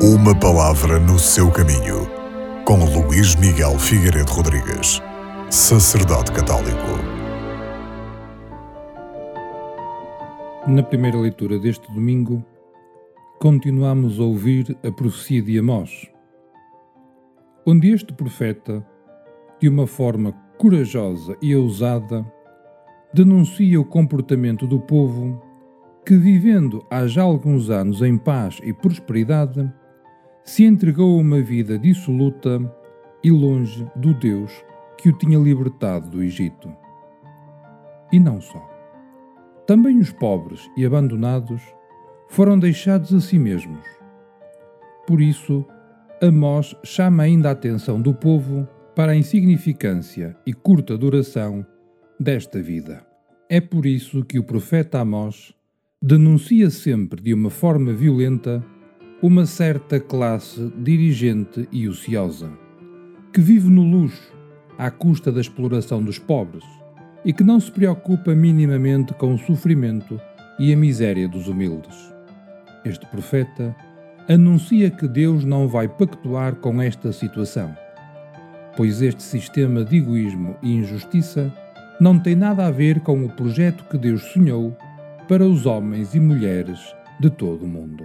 Uma palavra no seu caminho, com Luís Miguel Figueiredo Rodrigues, sacerdote católico. Na primeira leitura deste domingo, continuamos a ouvir a profecia de Amós, onde este profeta, de uma forma corajosa e ousada, denuncia o comportamento do povo que, vivendo há já alguns anos em paz e prosperidade, se entregou a uma vida dissoluta e longe do Deus que o tinha libertado do Egito. E não só. Também os pobres e abandonados foram deixados a si mesmos. Por isso, Amós chama ainda a atenção do povo para a insignificância e curta duração desta vida. É por isso que o profeta Amós denuncia sempre de uma forma violenta uma certa classe dirigente e ociosa, que vive no luxo à custa da exploração dos pobres e que não se preocupa minimamente com o sofrimento e a miséria dos humildes. Este profeta anuncia que Deus não vai pactuar com esta situação, pois este sistema de egoísmo e injustiça não tem nada a ver com o projeto que Deus sonhou para os homens e mulheres de todo o mundo.